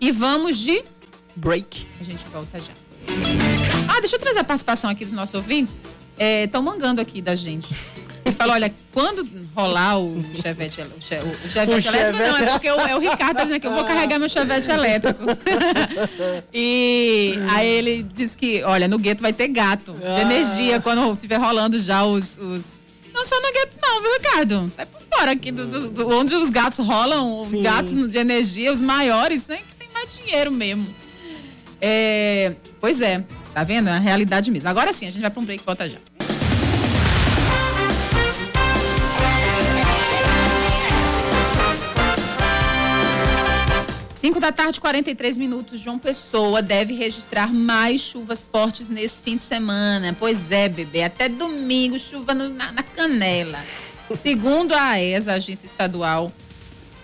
E vamos de break. A gente volta já. Ah, deixa eu trazer a participação aqui dos nossos ouvintes. Estão mangando aqui da gente. <laughs> Falou, olha, quando rolar o Chevette, o, che, o Chevette O elétrico, não, é Chevette- porque o, é o Ricardo tá dizendo que eu vou carregar meu Chevette elétrico. <laughs> e aí ele disse que, olha, no gueto vai ter gato de Ah. energia quando estiver rolando já os, os- Não só no gueto não, viu, Ricardo? Vai por fora aqui, do, do- do- onde os gatos rolam, os Sim. gatos de energia, os maiores, né, que tem mais dinheiro mesmo. É, pois é, tá vendo? É a realidade mesmo. Agora sim, a gente vai para um break e volta já. 5 da tarde, 43 minutos. João Pessoa deve registrar mais chuvas fortes nesse fim de semana. Pois é, bebê. Até domingo, chuva no, na, na canela. Segundo a AES, a Agência Estadual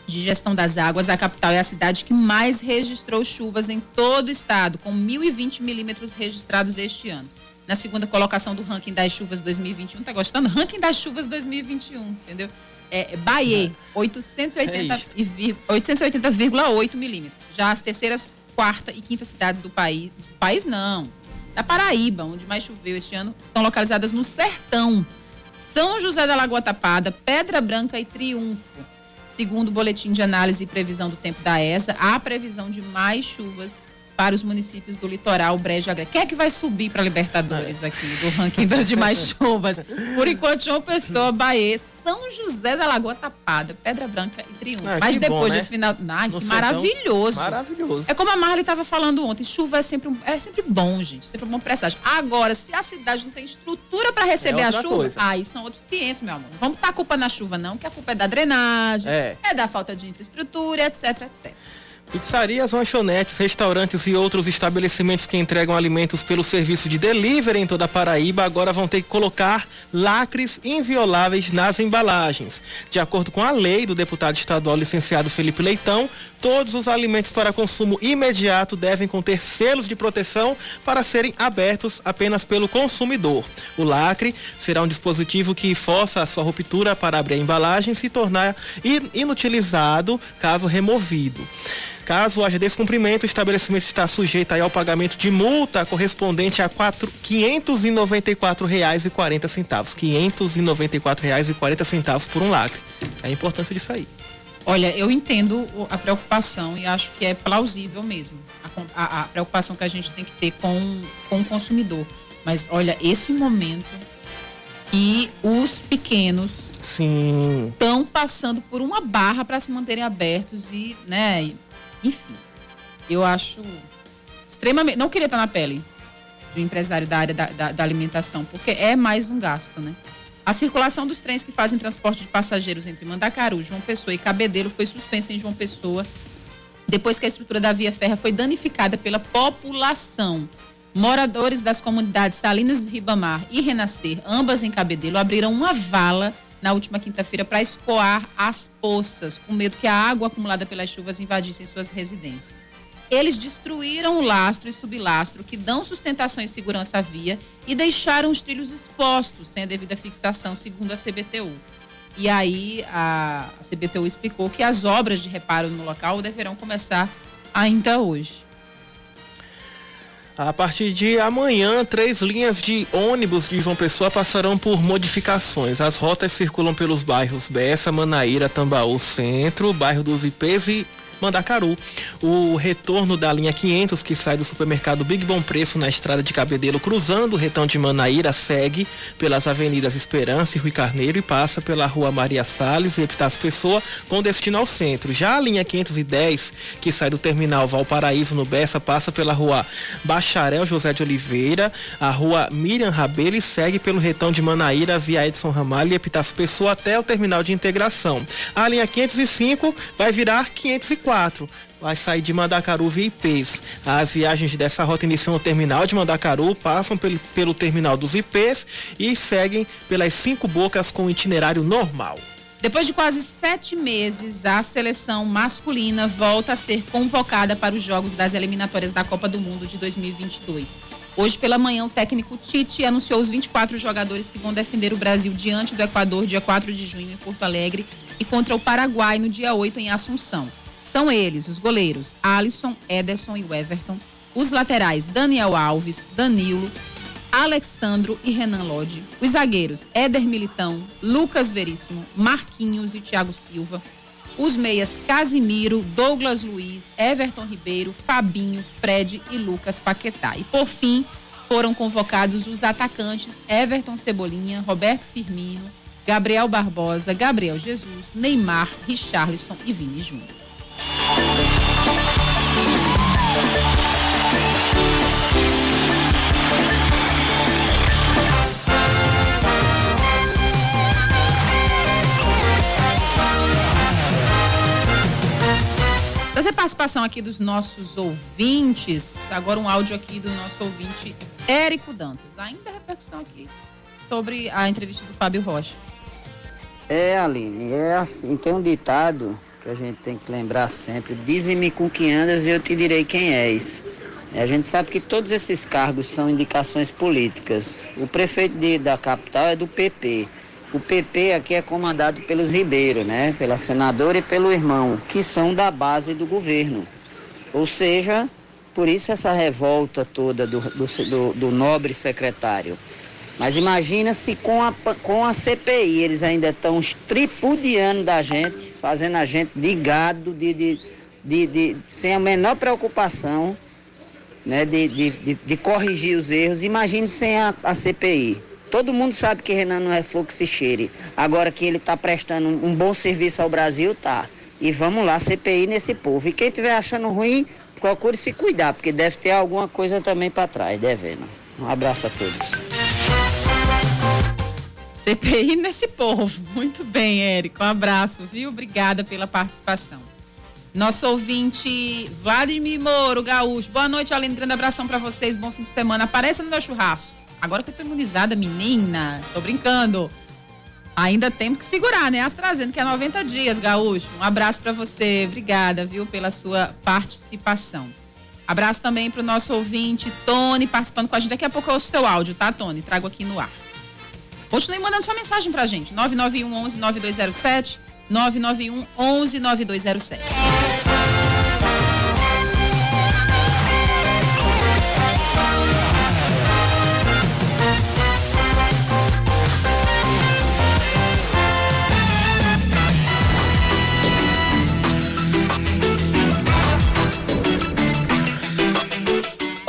de Gestão das Águas, a capital é a cidade que mais registrou chuvas em todo o estado, com 1.020 milímetros registrados este ano. Na segunda colocação do ranking das chuvas 2021, tá gostando? Ranking das chuvas 2021, entendeu? É, Bahia, 880,8 880, milímetros. Já as terceiras, quarta e quinta cidades do país, do país não, da Paraíba, onde mais choveu este ano, estão localizadas no Sertão. São José da Lagoa Tapada, Pedra Branca e Triunfo. Segundo o boletim de análise e previsão do tempo da ESA, há previsão de mais chuvas para os municípios do litoral Brejo Agreste. Quem é que vai subir para Libertadores é. aqui do ranking das demais <laughs> chuvas? Por enquanto, João Pessoa, Bahia, São José da Lagoa Tapada, Pedra Branca e Triunfo. Ah, Mas depois bom, né? desse final, ah, que maravilhoso. Maravilhoso. É como a Marley estava falando ontem, chuva é sempre, é sempre bom, gente, sempre bom presságio. Agora, se a cidade não tem estrutura para receber é a chuva, coisa. aí são outros 500, meu amor. Vamos botar a culpa na chuva não, que a culpa é da drenagem, é, é da falta de infraestrutura, etc, etc. Pizzarias, lanchonetes, restaurantes e outros estabelecimentos que entregam alimentos pelo serviço de delivery em toda a Paraíba agora vão ter que colocar lacres invioláveis nas embalagens. De acordo com a lei do deputado estadual licenciado Felipe Leitão, todos os alimentos para consumo imediato devem conter selos de proteção para serem abertos apenas pelo consumidor. O lacre será um dispositivo que força a sua ruptura para abrir a embalagem e se tornar inutilizado caso removido. Caso haja descumprimento, o estabelecimento está sujeito ao pagamento de multa correspondente a R$ 594,40. R$ 594,40 por um lacre. É a importância disso aí. Olha, eu entendo a preocupação e acho que é plausível mesmo a, a, a preocupação que a gente tem que ter com, com o consumidor. Mas olha, esse momento que os pequenos estão passando por uma barra para se manterem abertos e, né, enfim, eu acho extremamente. Não queria estar na pele do empresário da área da, da, da alimentação, porque é mais um gasto, né? A circulação dos trens que fazem transporte de passageiros entre Mandacaru, João Pessoa e Cabedelo foi suspensa em João Pessoa depois que a estrutura da via férrea foi danificada pela população. Moradores das comunidades Salinas do Ribamar e Renascer, ambas em Cabedelo, abriram uma vala na última quinta-feira para escoar as poças, com medo que a água acumulada pelas chuvas invadisse suas residências. Eles destruíram o lastro e sublastro que dão sustentação e segurança à via e deixaram os trilhos expostos sem a devida fixação, segundo a CBTU. E aí a, CBTU explicou que as obras de reparo no local deverão começar ainda hoje. A partir de amanhã, três linhas de ônibus de João Pessoa passarão por modificações. As rotas circulam pelos bairros Bessa, Manaíra, Tambaú Centro, bairro dos Ipês e Mandacaru. O retorno da linha 500, que sai do supermercado Big Bom Preço na estrada de Cabedelo, cruzando o retão de Manaíra, segue pelas avenidas Esperança e Rui Carneiro e passa pela rua Maria Salles e Epitácio Pessoa, com destino ao centro. Já a linha 510, que sai do terminal Valparaíso, no Bessa, passa pela rua Bacharel José de Oliveira, a rua Miriam Rabelo e segue pelo retão de Manaíra, via Edson Ramalho e Epitácio Pessoa até o terminal de integração. A linha 505 vai virar 504 4 vai sair de Mandacaru via IPs. As viagens dessa rota iniciam no terminal de Mandacaru, passam pelo, pelo terminal dos IPs e seguem pelas cinco bocas com itinerário normal. Depois de quase sete meses, a seleção masculina volta a ser convocada para os jogos das eliminatórias da Copa do Mundo de 2022. Hoje pela manhã, o técnico Tite anunciou os 24 jogadores que vão defender o Brasil diante do Equador, dia 4 de junho, em Porto Alegre, e contra o Paraguai, no dia 8, em Assunção. São eles os goleiros Alisson, Ederson e Everton, os laterais Daniel Alves, Danilo, Alexandro e Renan Lodi, os zagueiros Éder Militão, Lucas Veríssimo, Marquinhos e Thiago Silva, os meias Casimiro, Douglas Luiz, Everton Ribeiro, Fabinho, Fred e Lucas Paquetá. E por fim, foram convocados os atacantes Everton Cebolinha, Roberto Firmino, Gabriel Barbosa, Gabriel Jesus, Neymar, Richarlison e Vini Júnior. Trazer participação aqui dos nossos ouvintes. Agora um áudio aqui do nosso ouvinte Érico Dantas. Ainda repercussão aqui sobre a entrevista do Fábio Rocha. É, Aline, é assim, tem um ditado que a gente tem que lembrar sempre. Dize-me com que andas e eu te direi quem és. A gente sabe que todos esses cargos são indicações políticas. O prefeito de, da capital é do PP. O PP aqui é comandado pelos Ribeiro, né? Pela senadora e pelo irmão, que são da base do governo. Ou seja, por isso essa revolta toda do, do, do, do nobre secretário. Mas imagina se com a, com a CPI eles ainda estão tripudiando da gente, fazendo a gente de gado, de, de, de, de sem a menor preocupação né, de, de, de, de corrigir os erros. Imagine sem a, a CPI. Todo mundo sabe que Renan não é fluxo e cheire. Agora que ele está prestando um, um, bom serviço ao Brasil, tá. E vamos lá, CPI nesse povo. E quem estiver achando ruim, procure se cuidar, porque deve ter alguma coisa também para trás, devendo. Um abraço a todos. CPI nesse povo. Muito bem, Érico. Um abraço, viu? Obrigada pela participação. Nosso ouvinte Vladimir Moro, Gaúcho. Boa noite, Aline. Grande abração para vocês. Bom fim de semana. Apareça no meu churrasco. Agora que eu tô imunizada, menina, tô brincando. Ainda temos que segurar, né? AstraZeneca, que é 90 dias, Gaúcho. Um abraço para você. Obrigada, viu, pela sua participação. Abraço também para o nosso ouvinte, Tony, participando com a gente. Daqui a pouco eu ouço seu áudio, tá, Tony? Trago aqui no ar. Continue mandando sua mensagem pra gente. 991 11 9207. 991 11 9207.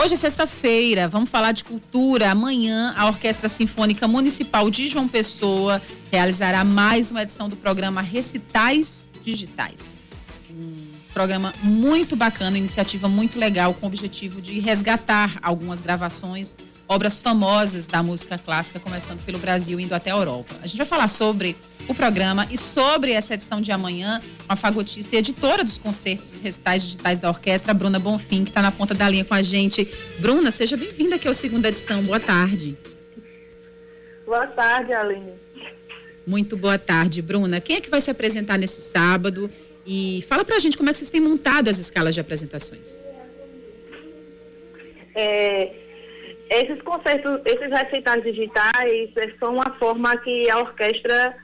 Hoje é sexta-feira, vamos falar de cultura. Amanhã, a Orquestra Sinfônica Municipal de João Pessoa realizará mais uma edição do programa Recitais Digitais. Um programa muito bacana, iniciativa muito legal, com o objetivo de resgatar algumas gravações obras famosas da música clássica, começando pelo Brasil, indo até a Europa. A gente vai falar sobre o programa e sobre essa edição de amanhã, uma fagotista e editora dos concertos dos recitais digitais da orquestra, Bruna Bonfim, que está na ponta da linha com a gente. Bruna, seja bem-vinda aqui à segunda edição. Boa tarde. Boa tarde, Aline. Muito boa tarde, Bruna. Quem é que vai se apresentar nesse sábado? E fala pra gente como é que vocês têm montado as escalas de apresentações. É, esses concertos, esses recitais digitais é, são uma forma que a orquestra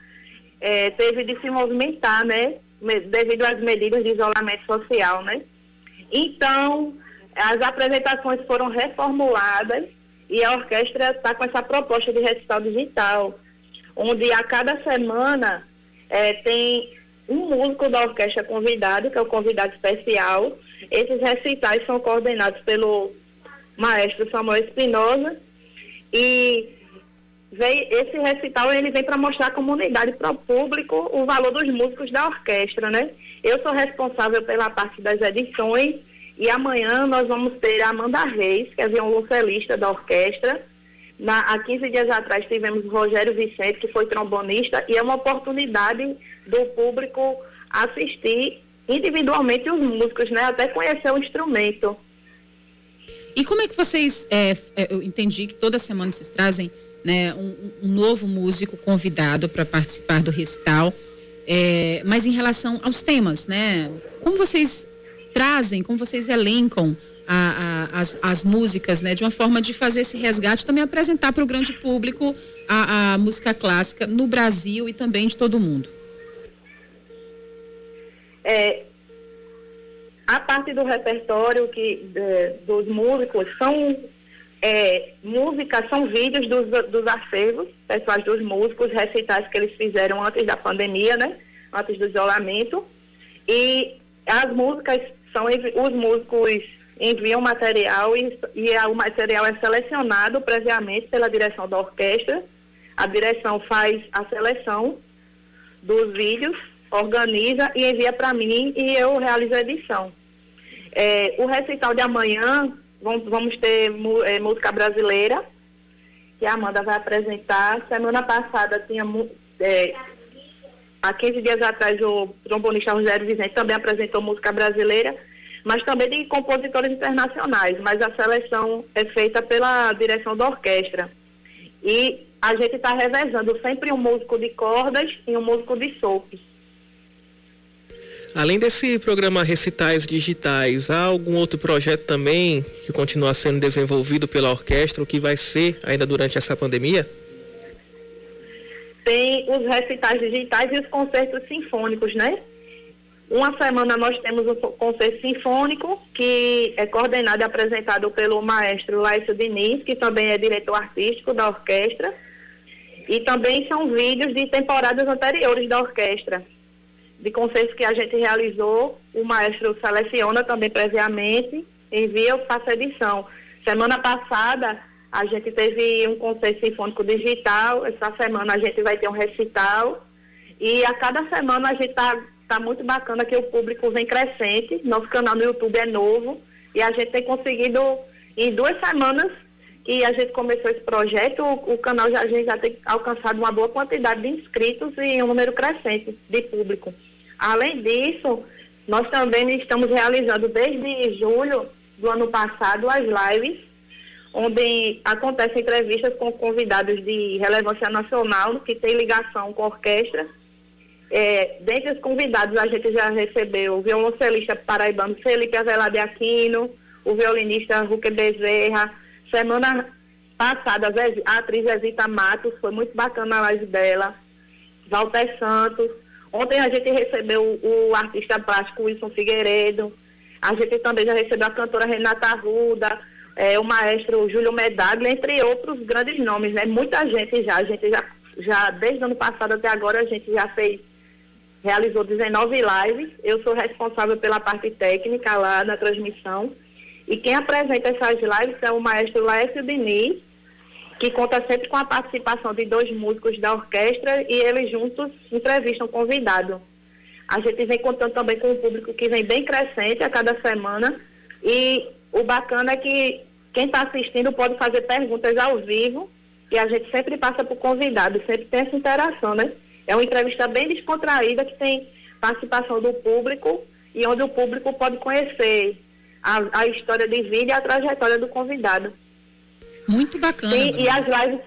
é, teve de se movimentar, né? Devido às medidas de isolamento social, né? Então, as apresentações foram reformuladas e a orquestra está com essa proposta de recital digital, onde a cada semana é, tem um músico da orquestra convidado, que é o convidado especial. Esses recitais são coordenados pelo maestro Samuel Espinosa. E vem, esse recital ele vem para mostrar à comunidade, para o público, o valor dos músicos da orquestra, né? Eu sou responsável pela parte das edições e amanhã nós vamos ter a Amanda Reis, que é violoncelista da orquestra. Na, há 15 dias atrás tivemos o Rogério Vicente, que foi trombonista, e é uma oportunidade do público assistir individualmente os músicos, né? Até conhecer o instrumento. E como é que vocês, é, é, eu entendi que toda semana vocês trazem né, um, um novo músico convidado para participar do recital, é, mas em relação aos temas, né? Como vocês trazem, como vocês elencam a, a, as, as músicas, né? De uma forma de fazer esse resgate, também apresentar para o grande público a, a música clássica no Brasil e também de todo mundo. É, a parte do repertório que, de, dos músicos são é, músicas, são vídeos dos, dos acervos pessoais dos músicos, recitais que eles fizeram antes da pandemia, né? Antes do isolamento. E as músicas são os músicos enviam material e, e o material é selecionado previamente pela direção da orquestra. A direção faz a seleção dos vídeos, organiza e envia para mim e eu realizo a edição. É, o recital de amanhã, vamos, vamos ter é, música brasileira, que a Amanda vai apresentar. Semana passada tinha é, há 15 dias atrás o trombonista Rogério Vicente também apresentou música brasileira, mas também de compositores internacionais, mas a seleção é feita pela direção da orquestra. E a gente está revezando sempre um músico de cordas e um músico de sopros. Além desse programa Recitais Digitais, há algum outro projeto também que continua sendo desenvolvido pela orquestra, o que vai ser ainda durante essa pandemia? Tem os recitais digitais e os concertos sinfônicos, né? Uma semana nós temos o concerto sinfônico, que é coordenado e apresentado pelo maestro Laício Diniz, que também é diretor artístico da orquestra. E também são vídeos de temporadas anteriores da orquestra de concertos que a gente realizou, o maestro seleciona também previamente, envia, eu faço edição. Semana passada, a gente teve um concerto sinfônico digital, essa semana a gente vai ter um recital, e a cada semana a gente está tá muito bacana que o público vem crescente, nosso canal no YouTube é novo, e a gente tem conseguido, em duas semanas que a gente começou esse projeto, o, o canal já, a gente já tem alcançado uma boa quantidade de inscritos e um número crescente de público. Além disso, nós também estamos realizando desde julho do ano passado as lives, onde acontecem entrevistas com convidados de relevância nacional que tem ligação com a orquestra. É, dentre os convidados, a gente já recebeu o violoncelista paraibano Felipe Avelar Aquino, o violinista Ruque Bezerra. Semana passada, a atriz Zezita Matos, foi muito bacana a live dela. Walter Santos, Ontem a gente recebeu o artista plástico Wilson Figueiredo, a gente também já recebeu a cantora Renata Arruda, é, o maestro Júlio Medaglia, entre outros grandes nomes, né? Muita gente já, a gente já, já desde o ano passado até agora a gente já fez, realizou 19 lives, eu sou responsável pela parte técnica lá na transmissão, e quem apresenta essas lives é o maestro Laércio Diniz, que conta sempre com a participação de dois músicos da orquestra e eles juntos entrevistam o convidado. A gente vem contando também com um público que vem bem crescente a cada semana e o bacana é que quem está assistindo pode fazer perguntas ao vivo e a gente sempre passa para o convidado, sempre tem essa interação, né? É uma entrevista bem descontraída que tem participação do público e onde o público pode conhecer a, a história de vida e a trajetória do convidado. Muito bacana. Sim, e as lives,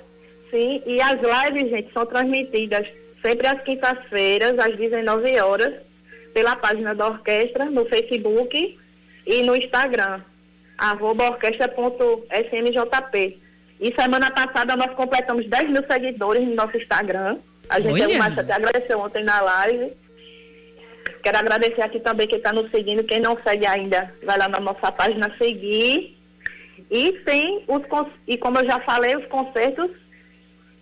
sim, e as lives, gente, são transmitidas sempre às quintas-feiras, às 19 horas, pela página da orquestra, no Facebook e no Instagram, arroba orquestra.smjp. E semana passada nós completamos 10 mil seguidores no nosso Instagram. A gente Olha. o até agradeceu ontem na live. Quero agradecer aqui também quem está nos seguindo. Quem não segue ainda, vai lá na nossa página seguir e tem os e como eu já falei, os concertos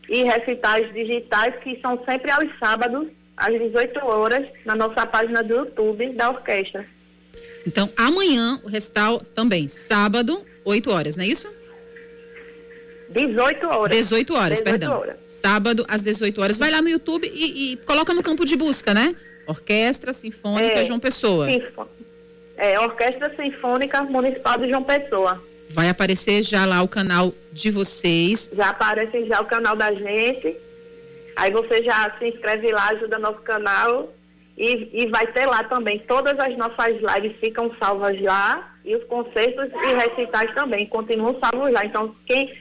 e recitais digitais que são sempre aos sábados, às 18 horas, na nossa página do YouTube da orquestra. Então, amanhã o recital também, sábado, 8 horas, não é isso? 18 horas. 18 horas, 18 perdão. Horas. Sábado às 18 horas. Vai lá no YouTube e, e, coloca no campo de busca, né? Orquestra Sinfônica é, João Pessoa. É, Orquestra Sinfônica Municipal de João Pessoa. Vai aparecer já lá o canal de vocês. Já aparece já o canal da gente. Aí você já se inscreve lá, ajuda nosso canal. E, e vai ter lá também. Todas as nossas lives ficam salvas lá. E os concertos e recitais também continuam salvos lá. Então, quem,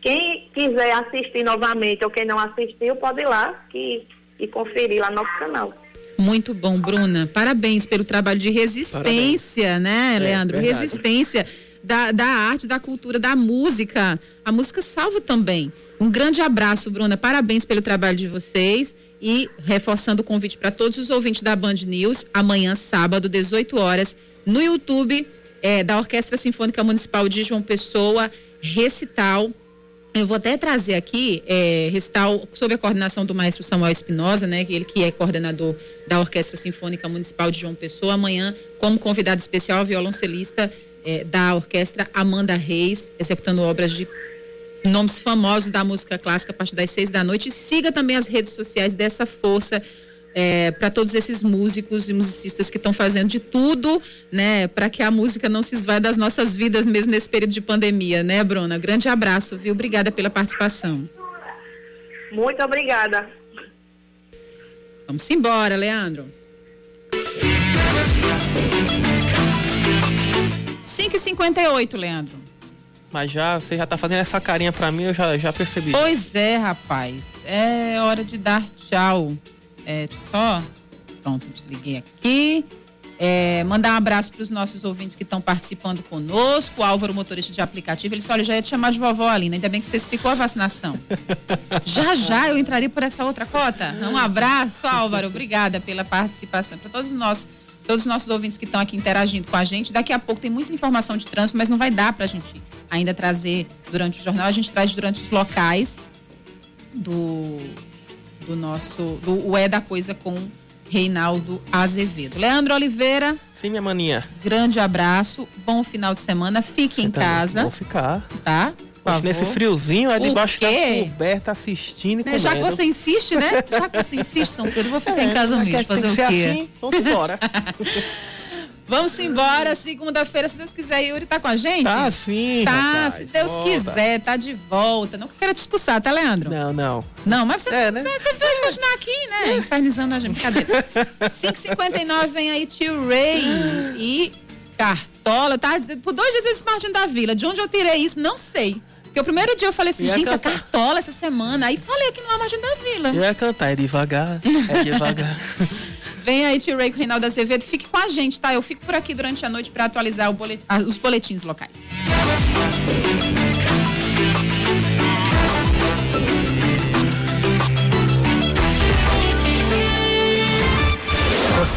quem quiser assistir novamente ou quem não assistiu, pode ir lá que, e conferir lá no nosso canal. Muito bom, Bruna. Parabéns pelo trabalho de resistência, Parabéns. né, é, Leandro? É, resistência da, da arte, da cultura, da música. A música salva também. Um grande abraço, Bruna. Parabéns pelo trabalho de vocês. E reforçando o convite para todos os ouvintes da Band News, amanhã, sábado, 18 horas, no YouTube é, da Orquestra Sinfônica Municipal de João Pessoa, recital. Eu vou até trazer aqui é, recital sob a coordenação do maestro Samuel Espinosa, né? Ele que é coordenador da Orquestra Sinfônica Municipal de João Pessoa. Amanhã, como convidado especial, violoncelista é, da orquestra Amanda Reis, executando obras de nomes famosos da música clássica a partir das seis da noite. E siga também as redes sociais dessa força é, para todos esses músicos e musicistas que estão fazendo de tudo, né, para que a música não se esvai das nossas vidas mesmo nesse período de pandemia, né, Bruna? Grande abraço, viu? Obrigada pela participação. Muito obrigada. Vamos embora, Leandro. 5h58, Leandro. Mas já, você já tá fazendo essa carinha pra mim, eu já, já percebi. Pois é, rapaz. É hora de dar tchau. É, só. Pronto, desliguei aqui. É, mandar um abraço para os nossos ouvintes que estão participando conosco. O Álvaro, motorista de aplicativo, ele disse: Olha, já ia te chamar de vovó, Alina. Ainda bem que você explicou a vacinação. <laughs> já, já eu entraria por essa outra cota. Um abraço, Álvaro. Obrigada pela participação. Para todos os nossos. Todos os nossos ouvintes que estão aqui interagindo com a gente. Daqui a pouco tem muita informação de trânsito, mas não vai dar para a gente ainda trazer durante o jornal. A gente traz durante os locais do, do nosso. do O É da Coisa com Reinaldo Azevedo. Leandro Oliveira. Sim, minha maninha. Grande abraço, bom final de semana, fique Você em casa. Vou ficar. Tá? Mas nesse friozinho, é debaixo da coberta assistindo e comendo. Já que você insiste, né? Já que você insiste, São Pedro, eu vou ficar é, em casa mesmo. Fazer o quê? Assim, vamos embora. <laughs> Vamos embora, segunda-feira, se Deus quiser, Yuri tá com a gente? Tá sim. Tá, rapaz, se Deus volta. quiser, tá de volta. Não quero te expulsar, tá, Leandro? Não, não. Não, mas você, é, né? você, vai continuar aqui, né? Infernizando a gente. Cadê? 5h59 <laughs> vem aí Tio Ray e Cartola. Tá por dois dias eu disse Martin da Vila. De onde eu tirei isso, não sei. Porque o primeiro dia eu falei assim, gente, a Cartola essa semana. Aí falei que não é da Vila. Eu ia cantar, é devagar, é <laughs> devagar. Vem aí, Tio Ray com o Reinaldo Azevedo. Fique com a gente, tá? Eu fico por aqui durante a noite para atualizar bolet... os boletins locais.